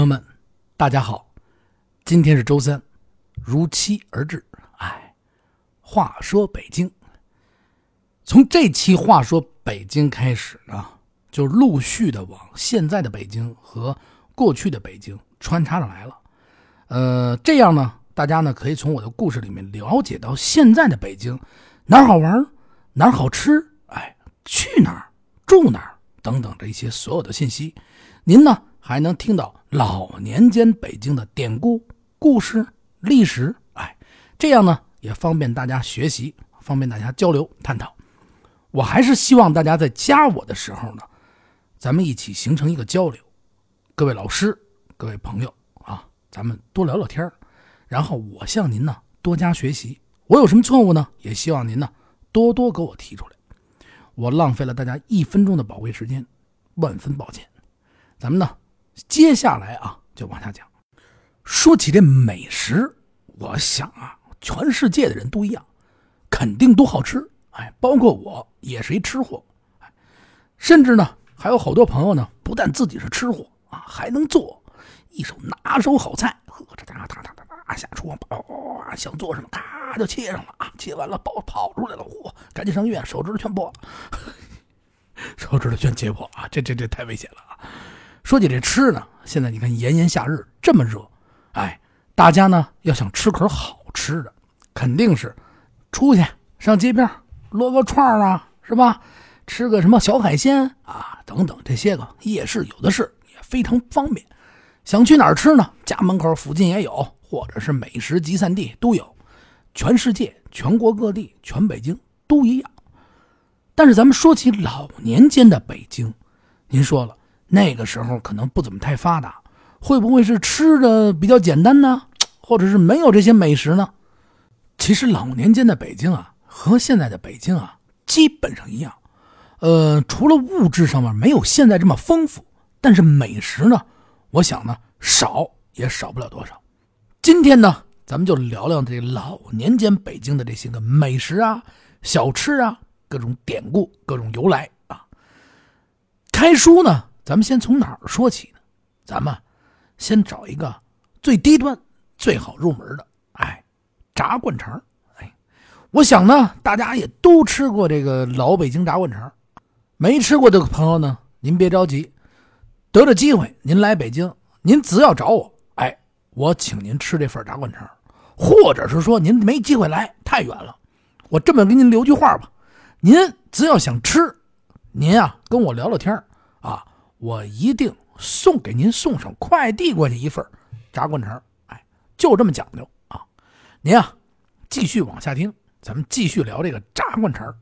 朋友们，大家好，今天是周三，如期而至。哎，话说北京，从这期话说北京开始呢，就陆续的往现在的北京和过去的北京穿插着来了。呃，这样呢，大家呢可以从我的故事里面了解到现在的北京哪儿好玩，哪儿好吃，哎，去哪儿，住哪儿等等这一些所有的信息。您呢还能听到老年间北京的典故、故事、历史，哎，这样呢也方便大家学习，方便大家交流探讨。我还是希望大家在加我的时候呢，咱们一起形成一个交流。各位老师，各位朋友啊，咱们多聊聊天然后我向您呢多加学习。我有什么错误呢？也希望您呢多多给我提出来。我浪费了大家一分钟的宝贵时间，万分抱歉。咱们呢，接下来啊就往下讲。说起这美食，我想啊，全世界的人都一样，肯定都好吃。哎，包括我也是一吃货。哎，甚至呢，还有好多朋友呢，不但自己是吃货啊，还能做一手拿手好菜。呵，这哒哒哒哒哒下厨房，哇，想做什么，咔就切上了啊，切完了跑跑出来了，嚯，赶紧上医院，手指头全破了，手指头全切破啊，这这这太危险了啊！说起这吃呢，现在你看炎炎夏日这么热，哎，大家呢要想吃口好吃的，肯定是出去上街边撸个串啊，是吧？吃个什么小海鲜啊，等等这些个夜市有的是，也非常方便。想去哪儿吃呢？家门口附近也有，或者是美食集散地都有。全世界、全国各地、全北京都一样。但是咱们说起老年间的北京，您说了。那个时候可能不怎么太发达，会不会是吃的比较简单呢？或者是没有这些美食呢？其实老年间的北京啊，和现在的北京啊基本上一样，呃，除了物质上面没有现在这么丰富，但是美食呢，我想呢少也少不了多少。今天呢，咱们就聊聊这老年间北京的这些个美食啊、小吃啊、各种典故、各种由来啊。开书呢。咱们先从哪儿说起呢？咱们先找一个最低端、最好入门的，哎，炸灌肠。哎，我想呢，大家也都吃过这个老北京炸灌肠。没吃过的朋友呢，您别着急，得着机会您来北京，您只要找我，哎，我请您吃这份炸灌肠。或者是说您没机会来，太远了，我这么给您留句话吧：您只要想吃，您啊跟我聊聊天啊。我一定送给您送上快递过去一份炸灌肠，哎，就这么讲究啊！您啊，继续往下听，咱们继续聊这个炸灌肠。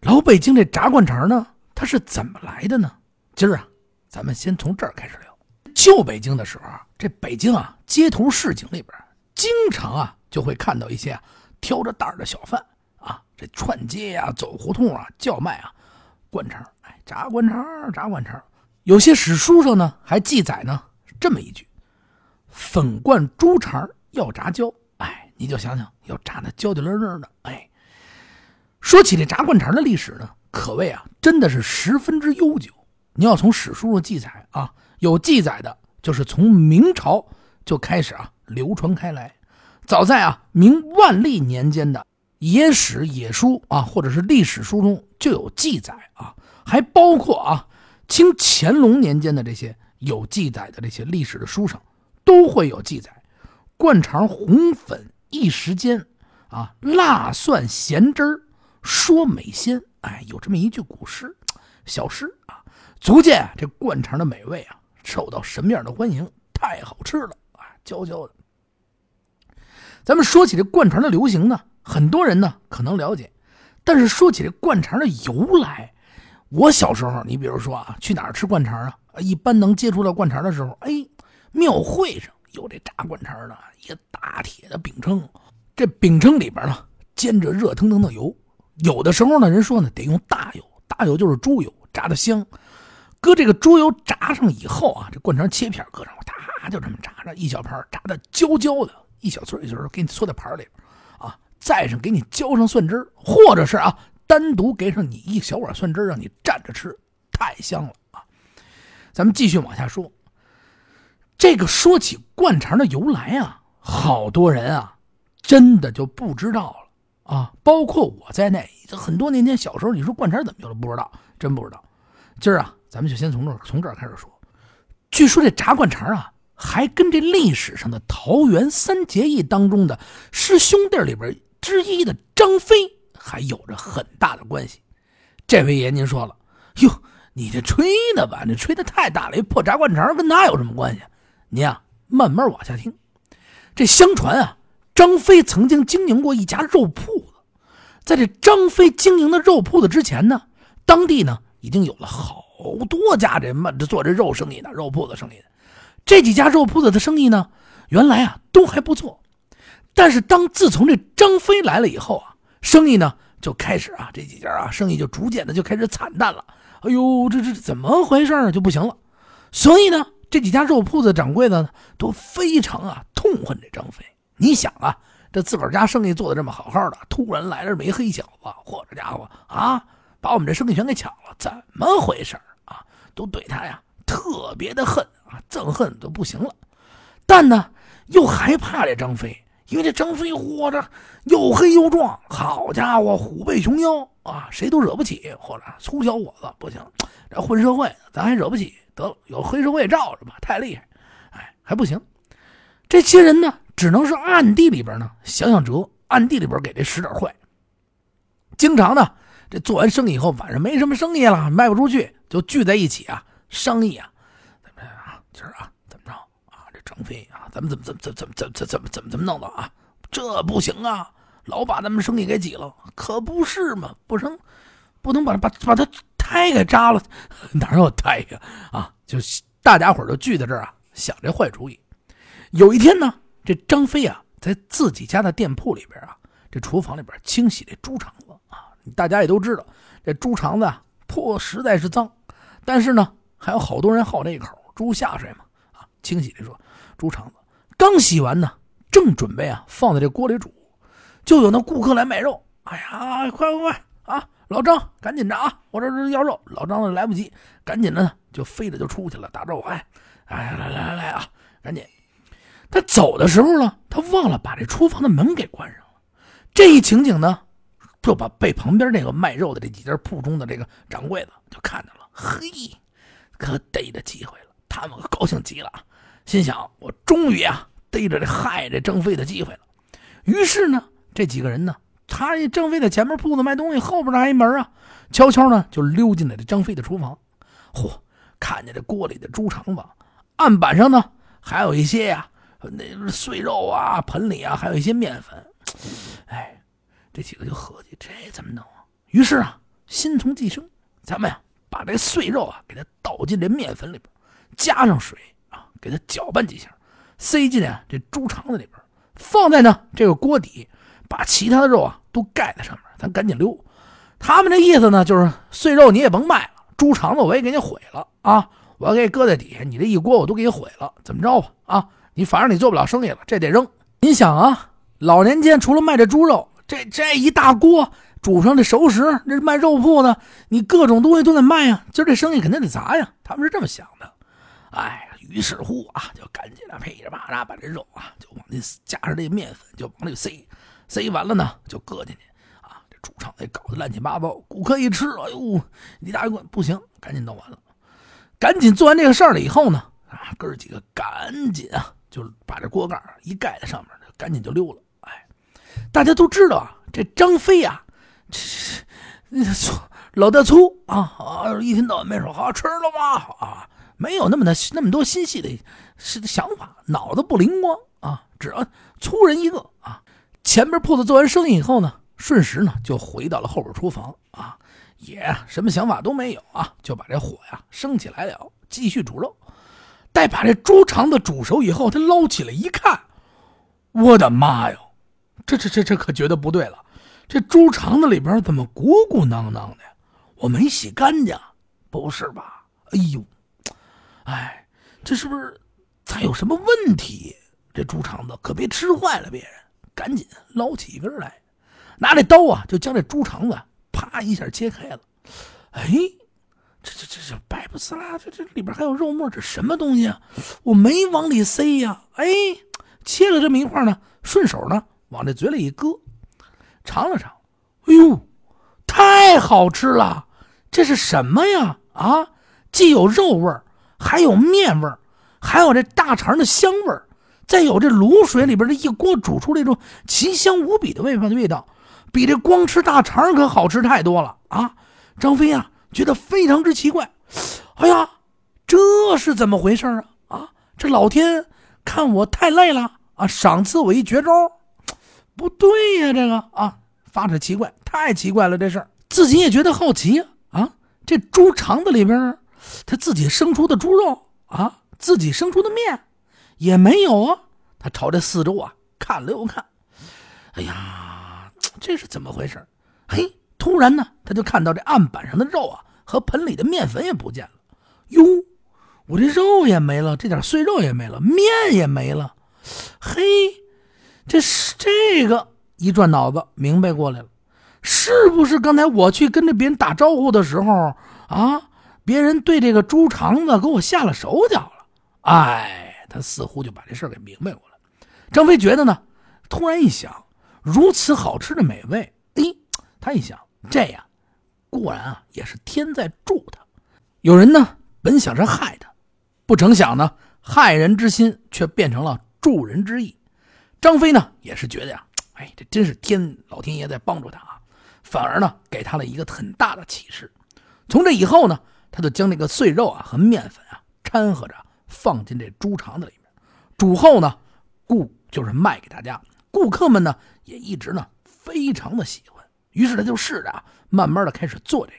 老北京这炸灌肠呢，它是怎么来的呢？今儿啊，咱们先从这儿开始聊。旧北京的时候啊，这北京啊，街头市井里边，经常啊就会看到一些挑着担的小贩啊，这串街呀、走胡同啊，叫卖啊灌肠，哎，炸灌肠，炸灌肠。有些史书上呢还记载呢这么一句：“粉灌猪肠要炸焦。”哎，你就想想要炸的焦焦嫩嫩的。哎，说起这炸灌肠的历史呢，可谓啊真的是十分之悠久。你要从史书上记载啊，有记载的就是从明朝就开始啊流传开来。早在啊明万历年间的野史野书啊，或者是历史书中就有记载啊，还包括啊。清乾隆年间的这些有记载的这些历史的书上，都会有记载，灌肠红粉一时间，啊，辣蒜咸汁儿说美鲜，哎，有这么一句古诗，小诗啊，足见这灌肠的美味啊，受到什么样的欢迎？太好吃了啊，焦焦的。咱们说起这灌肠的流行呢，很多人呢可能了解，但是说起这灌肠的由来。我小时候，你比如说啊，去哪儿吃灌肠啊？一般能接触到灌肠的时候，哎，庙会上有这炸灌肠的，一个大铁的饼铛，这饼铛里边呢煎着热腾腾的油，有的时候呢，人说呢得用大油，大油就是猪油，炸的香。搁这个猪油炸上以后啊，这灌肠切片搁上，哒就这么炸着一小盘，炸的焦焦的，一小撮一小撮给你搓在盘里，啊，再上给你浇上蒜汁或者是啊。单独给上你一小碗蒜汁让你蘸着吃，太香了啊！咱们继续往下说，这个说起灌肠的由来啊，好多人啊，真的就不知道了啊，包括我在内。很多年前小时候，你说灌肠怎么有了？不知道，真不知道。今儿啊，咱们就先从这从这儿开始说。据说这炸灌肠啊，还跟这历史上的桃园三结义当中的师兄弟里边之一的张飞还有着很大的关系。这位爷，您说了，哟，你这吹的吧？你吹的太大了，一破炸灌肠跟他有什么关系？您啊，慢慢往下听。这相传啊，张飞曾经经营过一家肉铺子。在这张飞经营的肉铺子之前呢，当地呢已经有了好多家这卖这做这肉生意的肉铺子生意的。这几家肉铺子的生意呢，原来啊都还不错。但是当自从这张飞来了以后啊，生意呢就开始啊这几家啊生意就逐渐的就开始惨淡了。哎呦，这这怎么回事就不行了。所以呢。这几家肉铺子掌柜的呢，都非常啊痛恨这张飞。你想啊，这自个儿家生意做的这么好好的，突然来了这么一黑小子，嚯，这家伙啊，把我们这生意全给抢了，怎么回事啊？都对他呀特别的恨啊，憎恨都不行了。但呢，又害怕这张飞，因为这张飞活着又黑又壮，好家伙，虎背熊腰啊，谁都惹不起。或者粗小伙子不行，这混社会咱还惹不起。得了，有黑社会罩着吧，太厉害，哎，还不行。这些人呢，只能是暗地里边呢想想辙，暗地里边给这使点坏。经常呢，这做完生意以后，晚上没什么生意了，卖不出去，就聚在一起啊，商议啊，怎么样啊，今儿啊，张飞啊，咱们怎么怎么怎么怎么怎么怎么怎么怎么弄的啊？这不行啊，老把咱们生意给挤了，可不是嘛，不成，不能把把把他。胎给扎了，哪有胎呀？啊，就大家伙都聚在这儿啊，想这坏主意。有一天呢，这张飞啊，在自己家的店铺里边啊，这厨房里边清洗这猪肠子啊。大家也都知道，这猪肠子啊，破实在是脏。但是呢，还有好多人好这一口，猪下水嘛，清洗这说猪肠子。刚洗完呢，正准备啊放在这锅里煮，就有那顾客来买肉。哎呀，快快快啊！老张，赶紧着啊！我这这要肉。老张呢来不及，赶紧的呢就飞着就出去了，打招呼：“哎，哎，来来来来啊，赶紧！”他走的时候呢，他忘了把这厨房的门给关上了。这一情景呢，就把被旁边那个卖肉的这几家铺中的这个掌柜的就看见了。嘿，可逮着机会了！他们高兴极了，心想：我终于啊逮着这害这张飞的机会了。于是呢，这几个人呢。他张飞在前面铺子卖东西，后边那还一门啊，悄悄呢就溜进了这张飞的厨房。嚯，看见这锅里的猪肠子，案板上呢还有一些呀，那碎肉啊，盆里啊还有一些面粉。哎，这几个就合计这怎么弄啊？于是啊，心从计生，咱们呀把这碎肉啊给它倒进这面粉里边，加上水，给它搅拌几下，塞进啊这猪肠子里边，放在呢这个锅底。把其他的肉啊都盖在上面，咱赶紧溜。他们这意思呢，就是碎肉你也甭卖了，猪肠子我也给你毁了啊！我要给你搁在底下，你这一锅我都给你毁了，怎么着吧？啊，你反正你做不了生意了，这得扔。你想啊，老年间除了卖这猪肉，这这一大锅煮上这熟食，这卖肉铺的，你各种东西都得卖呀，今儿这生意肯定得砸呀。他们是这么想的。哎，于是乎啊，就赶紧的噼里啪啦把这肉啊就往那加上这面粉，就往里塞。塞完了呢，就搁进去啊！这猪肠得搞得乱七八糟，顾客一吃，哎呦，你大爷滚！不行，赶紧弄完了，赶紧做完这个事儿了以后呢，啊，哥几个赶紧啊，就把这锅盖一盖在上面，赶紧就溜了。哎，大家都知道啊，这张飞呀，这粗老大粗啊啊，一天到晚没说好吃了吗？啊，没有那么的那么多心细的是想法，脑子不灵光啊，只要粗人一个啊。前边铺子做完生意以后呢，顺时呢就回到了后边厨房啊，也什么想法都没有啊，就把这火呀升起来了，继续煮肉。待把这猪肠子煮熟以后，他捞起来一看，我的妈哟，这这这这可觉得不对了，这猪肠子里边怎么鼓鼓囊囊的？我没洗干净，不是吧？哎呦，哎，这是不是咱有什么问题？这猪肠子可别吃坏了别人。赶紧捞起一根来，拿这刀啊，就将这猪肠子啪一下切开了。哎，这这这这白不呲啦，这这里边还有肉末，这什么东西啊？我没往里塞呀！哎，切了这么一块呢，顺手呢往这嘴里一搁，尝了尝，哎呦，太好吃了！这是什么呀？啊，既有肉味儿，还有面味儿，还有这大肠的香味儿，再有这卤水里边这一锅煮出这种奇香无比的味道的味道，比这光吃大肠可好吃太多了啊！张飞啊，觉得非常之奇怪，哎呀，这是怎么回事啊？啊，这老天看我太累了啊，赏赐我一绝招，不对呀，这个啊，发着奇怪，太奇怪了，这事儿自己也觉得好奇呀。啊，这猪肠子里边，他自己生出的猪肉啊，自己生出的面也没有啊。他朝这四周啊看了又看，哎呀，这是怎么回事？嘿，突然呢，他就看到这案板上的肉啊和盆里的面粉也不见了。哟，我这肉也没了，这点碎肉也没了，面也没了。嘿，这是这个一转脑子明白过来了。是不是刚才我去跟着别人打招呼的时候啊，别人对这个猪肠子给我下了手脚了？哎，他似乎就把这事给明白过来。张飞觉得呢，突然一想，如此好吃的美味，哎，他一想，这样果然啊，也是天在助他。有人呢，本想着害他，不成想呢，害人之心却变成了助人之意。张飞呢，也是觉得呀，哎，这真是天老天爷在帮助他啊。反而呢，给他了一个很大的启示。从这以后呢，他就将这个碎肉啊和面粉啊掺和着放进这猪肠子里面，煮后呢，顾就是卖给大家。顾客们呢也一直呢非常的喜欢。于是他就试着啊，慢慢的开始做这个。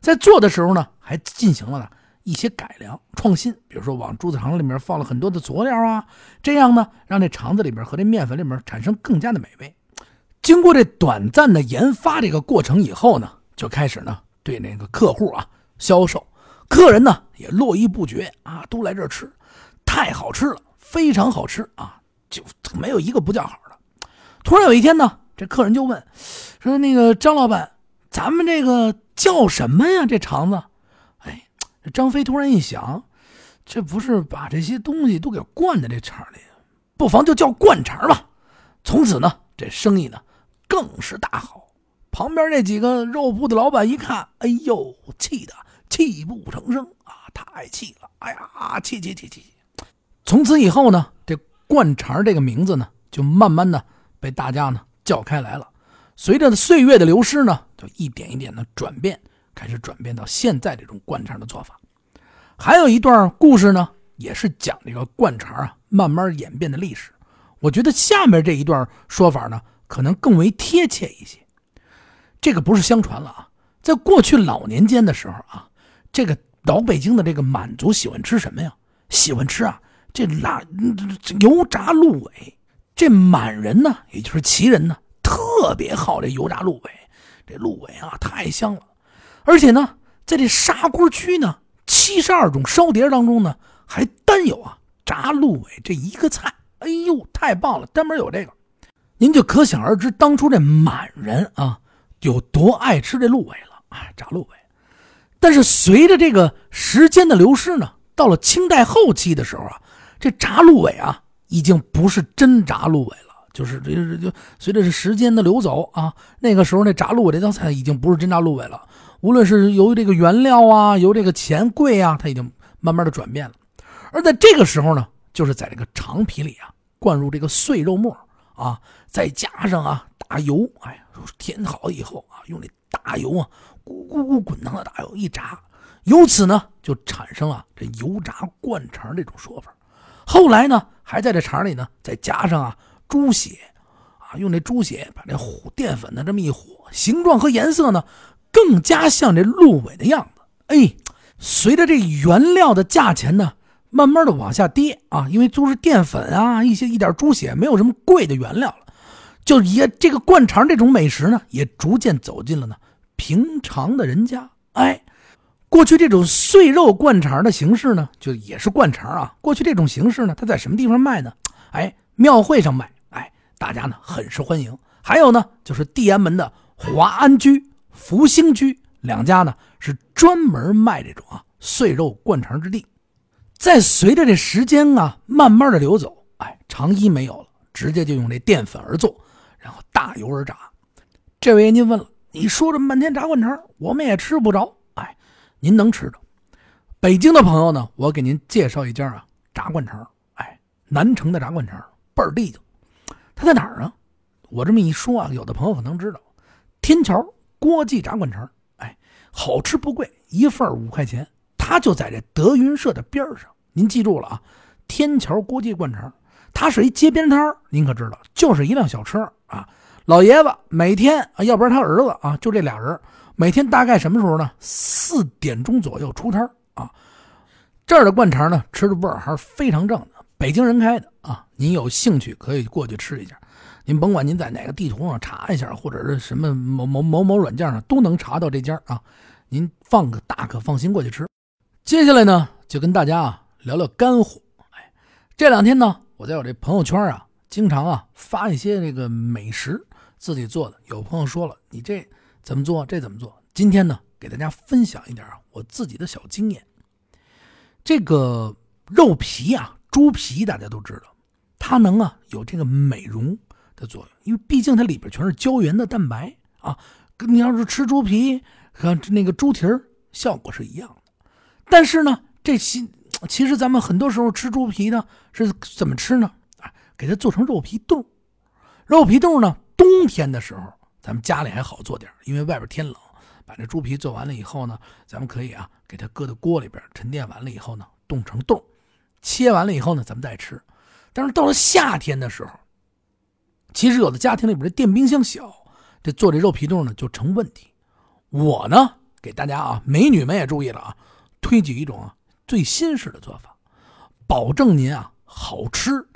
在做的时候呢，还进行了呢一些改良创新，比如说往猪肠里面放了很多的佐料啊，这样呢，让这肠子里面和这面粉里面产生更加的美味。经过这短暂的研发这个过程以后呢，就开始呢对那个客户啊销售，客人呢也络绎不绝啊，都来这儿吃，太好吃了，非常好吃啊，就没有一个不叫好的。突然有一天呢，这客人就问说：“那个张老板，咱们这个叫什么呀？这肠子？”哎，张飞突然一想，这不是把这些东西都给灌在这肠里，不妨就叫灌肠吧。从此呢，这生意呢。更是大好，旁边那几个肉铺的老板一看，哎呦，气的泣不成声啊，太气了！哎呀，气气气气！从此以后呢，这灌肠这个名字呢，就慢慢的被大家呢叫开来了。随着岁月的流失呢，就一点一点的转变，开始转变到现在这种灌肠的做法。还有一段故事呢，也是讲这个灌肠啊慢慢演变的历史。我觉得下面这一段说法呢。可能更为贴切一些，这个不是相传了啊，在过去老年间的时候啊，这个老北京的这个满族喜欢吃什么呀？喜欢吃啊这辣油炸鹿尾，这满人呢，也就是旗人呢，特别好这油炸鹿尾，这鹿尾啊太香了，而且呢，在这砂锅区呢，七十二种烧碟当中呢，还单有啊炸鹿尾这一个菜，哎呦，太棒了，专门有这个。您就可想而知，当初这满人啊有多爱吃这鹿尾了啊，炸鹿尾。但是随着这个时间的流失呢，到了清代后期的时候啊，这炸鹿尾啊已经不是真炸鹿尾了，就是这就随着这时间的流走啊，那个时候那炸鹿尾这道菜已经不是真炸鹿尾了。无论是由于这个原料啊，由这个钱贵啊，它已经慢慢的转变了。而在这个时候呢，就是在这个肠皮里啊灌入这个碎肉末。啊，再加上啊大油，哎呀，填好以后啊，用这大油啊，咕咕咕滚烫的大油一炸，由此呢就产生了这油炸灌肠这种说法。后来呢，还在这肠里呢再加上啊猪血，啊用这猪血把这和淀粉呢这么一和，形状和颜色呢更加像这鹿尾的样子。哎，随着这原料的价钱呢。慢慢的往下跌啊，因为都是淀粉啊，一些一点猪血，没有什么贵的原料了，就也这个灌肠这种美食呢，也逐渐走进了呢平常的人家。哎，过去这种碎肉灌肠的形式呢，就也是灌肠啊。过去这种形式呢，它在什么地方卖呢？哎，庙会上卖，哎，大家呢很是欢迎。还有呢，就是地安门的华安居、福兴居两家呢，是专门卖这种啊碎肉灌肠之地。再随着这时间啊慢慢的流走，哎，肠衣没有了，直接就用这淀粉而做，然后大油而炸。这位您问了，你说这么半天炸灌肠，我们也吃不着。哎，您能吃着。北京的朋友呢，我给您介绍一家啊炸灌肠。哎，南城的炸灌肠倍儿地道。它在哪儿呢？我这么一说啊，有的朋友可能知道，天桥郭记炸灌肠。哎，好吃不贵，一份五块钱。它就在这德云社的边上。您记住了啊，天桥郭记灌肠，它是一街边摊您可知道，就是一辆小车啊。老爷子每天啊，要不然他儿子啊，就这俩人，每天大概什么时候呢？四点钟左右出摊啊。这儿的灌肠呢，吃的味儿还是非常正的，北京人开的啊。您有兴趣可以过去吃一下。您甭管您在哪个地图上查一下，或者是什么某某某某软件上都能查到这家啊。您放个大可放心过去吃。接下来呢，就跟大家啊聊聊干货。哎，这两天呢，我在我这朋友圈啊，经常啊发一些这个美食自己做的。有朋友说了，你这怎么做？这怎么做？今天呢，给大家分享一点啊我自己的小经验。这个肉皮啊，猪皮大家都知道，它能啊有这个美容的作用，因为毕竟它里边全是胶原的蛋白啊。你要是吃猪皮和那个猪蹄儿效果是一样的。但是呢，这其其实咱们很多时候吃猪皮呢是怎么吃呢？啊，给它做成肉皮冻。肉皮冻呢，冬天的时候咱们家里还好做点因为外边天冷。把这猪皮做完了以后呢，咱们可以啊给它搁到锅里边沉淀完了以后呢，冻成冻，切完了以后呢，咱们再吃。但是到了夏天的时候，其实有的家庭里边的电冰箱小，这做这肉皮冻呢就成问题。我呢给大家啊，美女们也注意了啊，推举一种最新式的做法，保证您啊好吃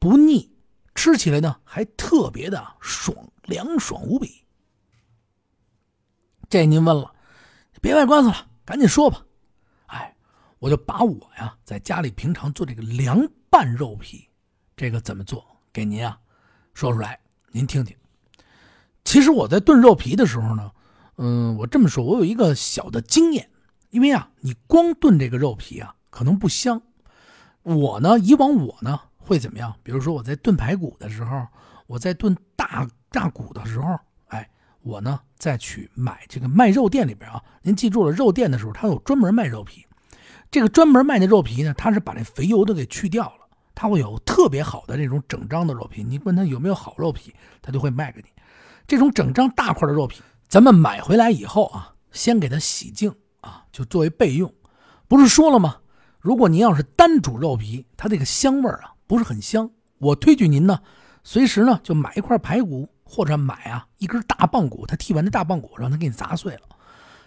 不腻，吃起来呢还特别的爽凉爽无比。这您问了，别卖关子了，赶紧说吧。哎，我就把我呀在家里平常做这个凉拌肉皮，这个怎么做，给您啊说出来，您听听。其实我在炖肉皮的时候呢，嗯，我这么说，我有一个小的经验，因为啊，你光炖这个肉皮啊，可能不香。我呢，以往我呢会怎么样？比如说我在炖排骨的时候，我在炖大大骨的时候。哎我呢，再去买这个卖肉店里边啊，您记住了，肉店的时候，它有专门卖肉皮。这个专门卖的肉皮呢，它是把那肥油都给去掉了，它会有特别好的这种整张的肉皮。你问他有没有好肉皮，他就会卖给你。这种整张大块的肉皮，咱们买回来以后啊，先给它洗净啊，就作为备用。不是说了吗？如果您要是单煮肉皮，它这个香味啊不是很香。我推举您呢，随时呢就买一块排骨。或者买啊一根大棒骨，他剔完的大棒骨，让他给你砸碎了。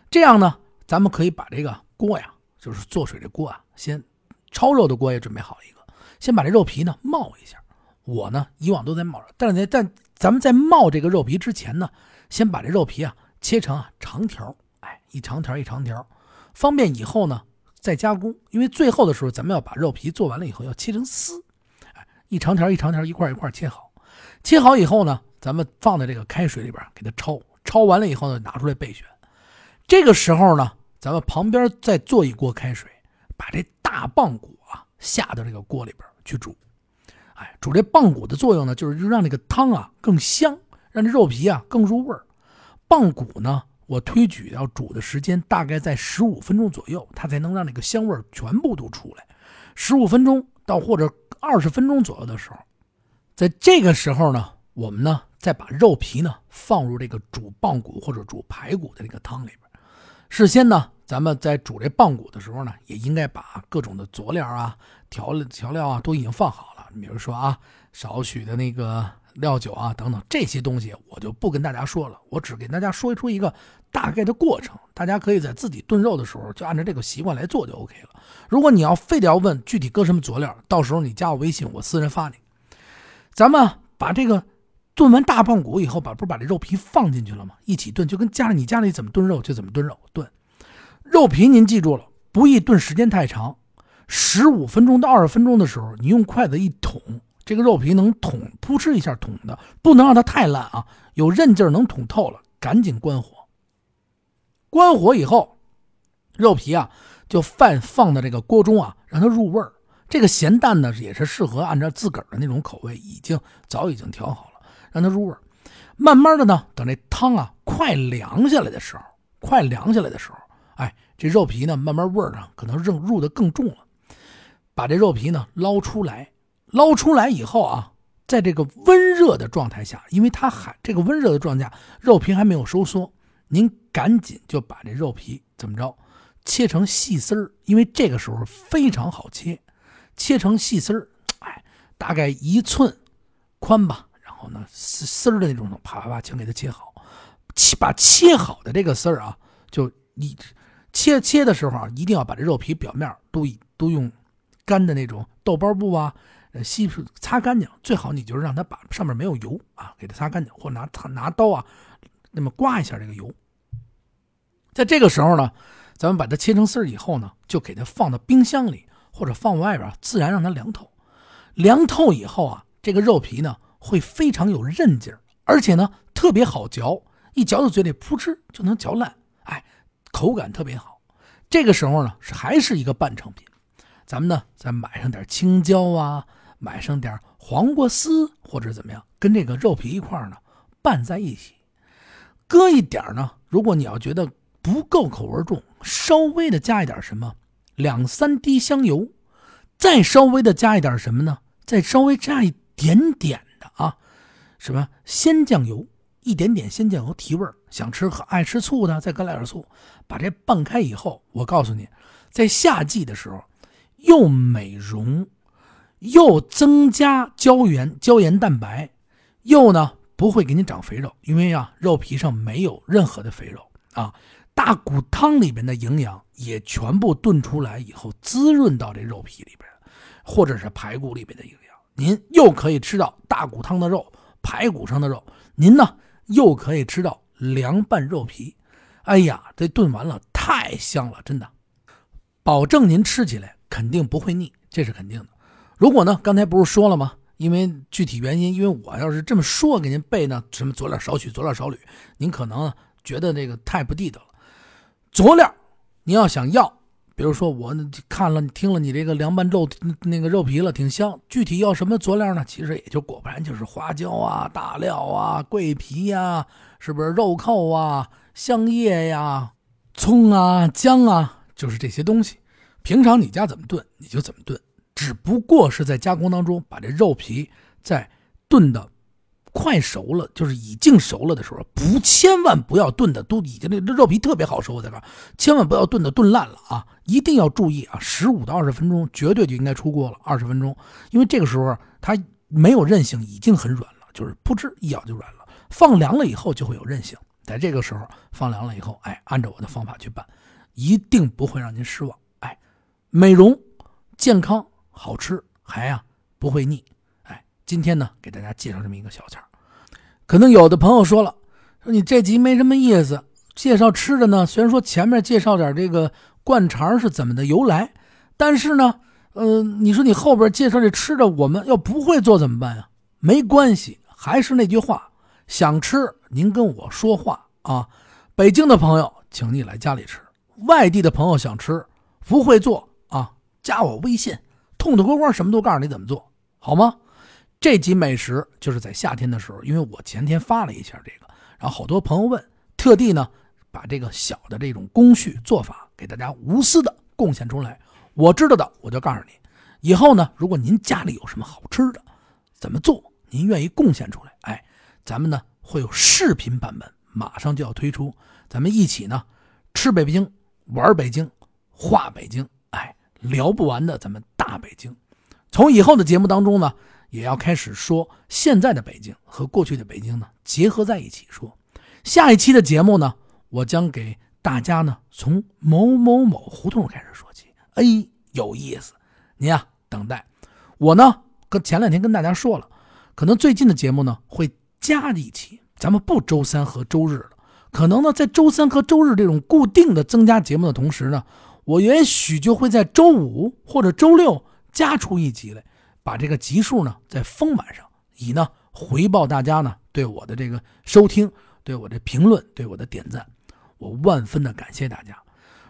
这样呢，咱们可以把这个锅呀，就是做水这锅啊，先焯肉的锅也准备好一个，先把这肉皮呢冒一下。我呢以往都在冒，但是在在咱们在冒这个肉皮之前呢，先把这肉皮啊切成啊长条，哎，一长条一长条，方便以后呢再加工。因为最后的时候，咱们要把肉皮做完了以后要切成丝，一长条一长条一块一块切好，切好以后呢。咱们放在这个开水里边给它焯，焯完了以后呢，拿出来备选。这个时候呢，咱们旁边再做一锅开水，把这大棒骨啊下到这个锅里边去煮。哎，煮这棒骨的作用呢，就是让这个汤啊更香，让这肉皮啊更入味儿。棒骨呢，我推举要煮的时间大概在十五分钟左右，它才能让那个香味全部都出来。十五分钟到或者二十分钟左右的时候，在这个时候呢，我们呢。再把肉皮呢放入这个煮棒骨或者煮排骨的这个汤里边。事先呢，咱们在煮这棒骨的时候呢，也应该把各种的佐料啊、调调料啊都已经放好了。比如说啊，少许的那个料酒啊等等这些东西，我就不跟大家说了。我只给大家说出一个大概的过程，大家可以在自己炖肉的时候就按照这个习惯来做就 OK 了。如果你要非得要问具体搁什么佐料，到时候你加我微信，我私人发你。咱们把这个。炖完大棒骨以后，把不是把这肉皮放进去了吗？一起炖，就跟家里你家里怎么炖肉就怎么炖肉。炖肉皮，您记住了，不宜炖时间太长，十五分钟到二十分钟的时候，你用筷子一捅，这个肉皮能捅，扑哧一下捅的，不能让它太烂啊，有韧劲儿能捅透了，赶紧关火。关火以后，肉皮啊就放放到这个锅中啊，让它入味儿。这个咸淡呢也是适合按照自个儿的那种口味，已经早已经调好了，让它入味儿。慢慢的呢，等这汤啊快凉下来的时候，快凉下来的时候，哎，这肉皮呢慢慢味儿呢可能入入的更重了。把这肉皮呢捞出来，捞出来以后啊，在这个温热的状态下，因为它还这个温热的状态下，肉皮还没有收缩，您赶紧就把这肉皮怎么着，切成细丝儿，因为这个时候非常好切，切成细丝儿，哎，大概一寸宽吧。然后呢，丝丝儿的那种，啪啪啪，全给它切好。切把切好的这个丝儿啊，就你切切的时候啊，一定要把这肉皮表面都都用。干的那种豆包布啊，呃，吸擦干净，最好你就是让它把上面没有油啊，给它擦干净，或拿拿刀啊，那么刮一下这个油。在这个时候呢，咱们把它切成丝儿以后呢，就给它放到冰箱里或者放外边，自然让它凉透。凉透以后啊，这个肉皮呢会非常有韧劲儿，而且呢特别好嚼，一嚼到嘴里噗嗤就能嚼烂，哎，口感特别好。这个时候呢是还是一个半成品。咱们呢，再买上点青椒啊，买上点黄瓜丝或者怎么样，跟这个肉皮一块呢拌在一起，搁一点呢。如果你要觉得不够口味重，稍微的加一点什么，两三滴香油，再稍微的加一点什么呢？再稍微加一点点的啊，什么鲜酱油，一点点鲜酱油提味儿。想吃和爱吃醋的，再搁来点醋，把这拌开以后，我告诉你，在夏季的时候。又美容，又增加胶原、胶原蛋白，又呢不会给你长肥肉，因为啊肉皮上没有任何的肥肉啊。大骨汤里边的营养也全部炖出来以后，滋润到这肉皮里边，或者是排骨里边的营养，您又可以吃到大骨汤的肉、排骨上的肉，您呢又可以吃到凉拌肉皮。哎呀，这炖完了太香了，真的，保证您吃起来。肯定不会腻，这是肯定的。如果呢，刚才不是说了吗？因为具体原因，因为我要是这么说给您背呢，什么佐料少许，佐料少许，您可能觉得这个太不地道了。佐料，您要想要，比如说我看了、听了你这个凉拌肉那个肉皮了，挺香。具体要什么佐料呢？其实也就果盘就是花椒啊、大料啊、桂皮呀，是不是肉蔻啊、香叶呀、葱啊、姜啊，就是这些东西。平常你家怎么炖你就怎么炖，只不过是在加工当中把这肉皮在炖的快熟了，就是已经熟了的时候，不千万不要炖的都已经那肉皮特别好熟，我在这千万不要炖的炖烂了啊！一定要注意啊，十五到二十分钟绝对就应该出锅了，二十分钟，因为这个时候它没有韧性，已经很软了，就是噗嗤一咬就软了。放凉了以后就会有韧性，在这个时候放凉了以后，哎，按照我的方法去拌，一定不会让您失望。哎美容、健康、好吃，还呀不会腻。哎，今天呢给大家介绍这么一个小菜可能有的朋友说了，说你这集没什么意思，介绍吃的呢。虽然说前面介绍点这个灌肠是怎么的由来，但是呢，呃，你说你后边介绍这吃的，我们要不会做怎么办呀？没关系，还是那句话，想吃您跟我说话啊。北京的朋友，请你来家里吃；外地的朋友想吃，不会做啊。加我微信，痛痛快快什么都告诉你怎么做好吗？这集美食就是在夏天的时候，因为我前天发了一下这个，然后好多朋友问，特地呢把这个小的这种工序做法给大家无私的贡献出来。我知道的我就告诉你，以后呢，如果您家里有什么好吃的，怎么做，您愿意贡献出来，哎，咱们呢会有视频版本，马上就要推出，咱们一起呢吃北京，玩北京，画北京。哎聊不完的咱们大北京，从以后的节目当中呢，也要开始说现在的北京和过去的北京呢结合在一起说。下一期的节目呢，我将给大家呢从某某某胡同开始说起。哎，有意思，您啊等待。我呢跟前两天跟大家说了，可能最近的节目呢会加一期，咱们不周三和周日了。可能呢在周三和周日这种固定的增加节目的同时呢。我也许就会在周五或者周六加出一集来，把这个集数呢再丰满上，以呢回报大家呢对我的这个收听、对我的评论、对我的点赞，我万分的感谢大家。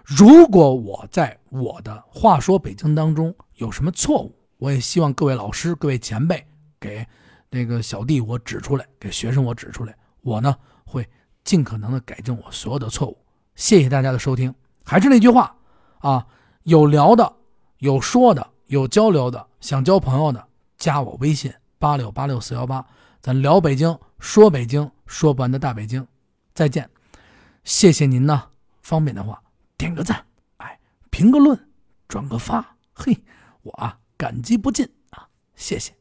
如果我在我的话说北京当中有什么错误，我也希望各位老师、各位前辈给那个小弟我指出来，给学生我指出来，我呢会尽可能的改正我所有的错误。谢谢大家的收听，还是那句话啊，有聊的、有说的、有交流的，想交朋友的，加我微信八六八六四幺八，咱聊北京，说北京，说不完的大北京，再见。谢谢您呢，方便的话点个赞，哎，评个论，转个发，嘿，我啊感激不尽啊，谢谢。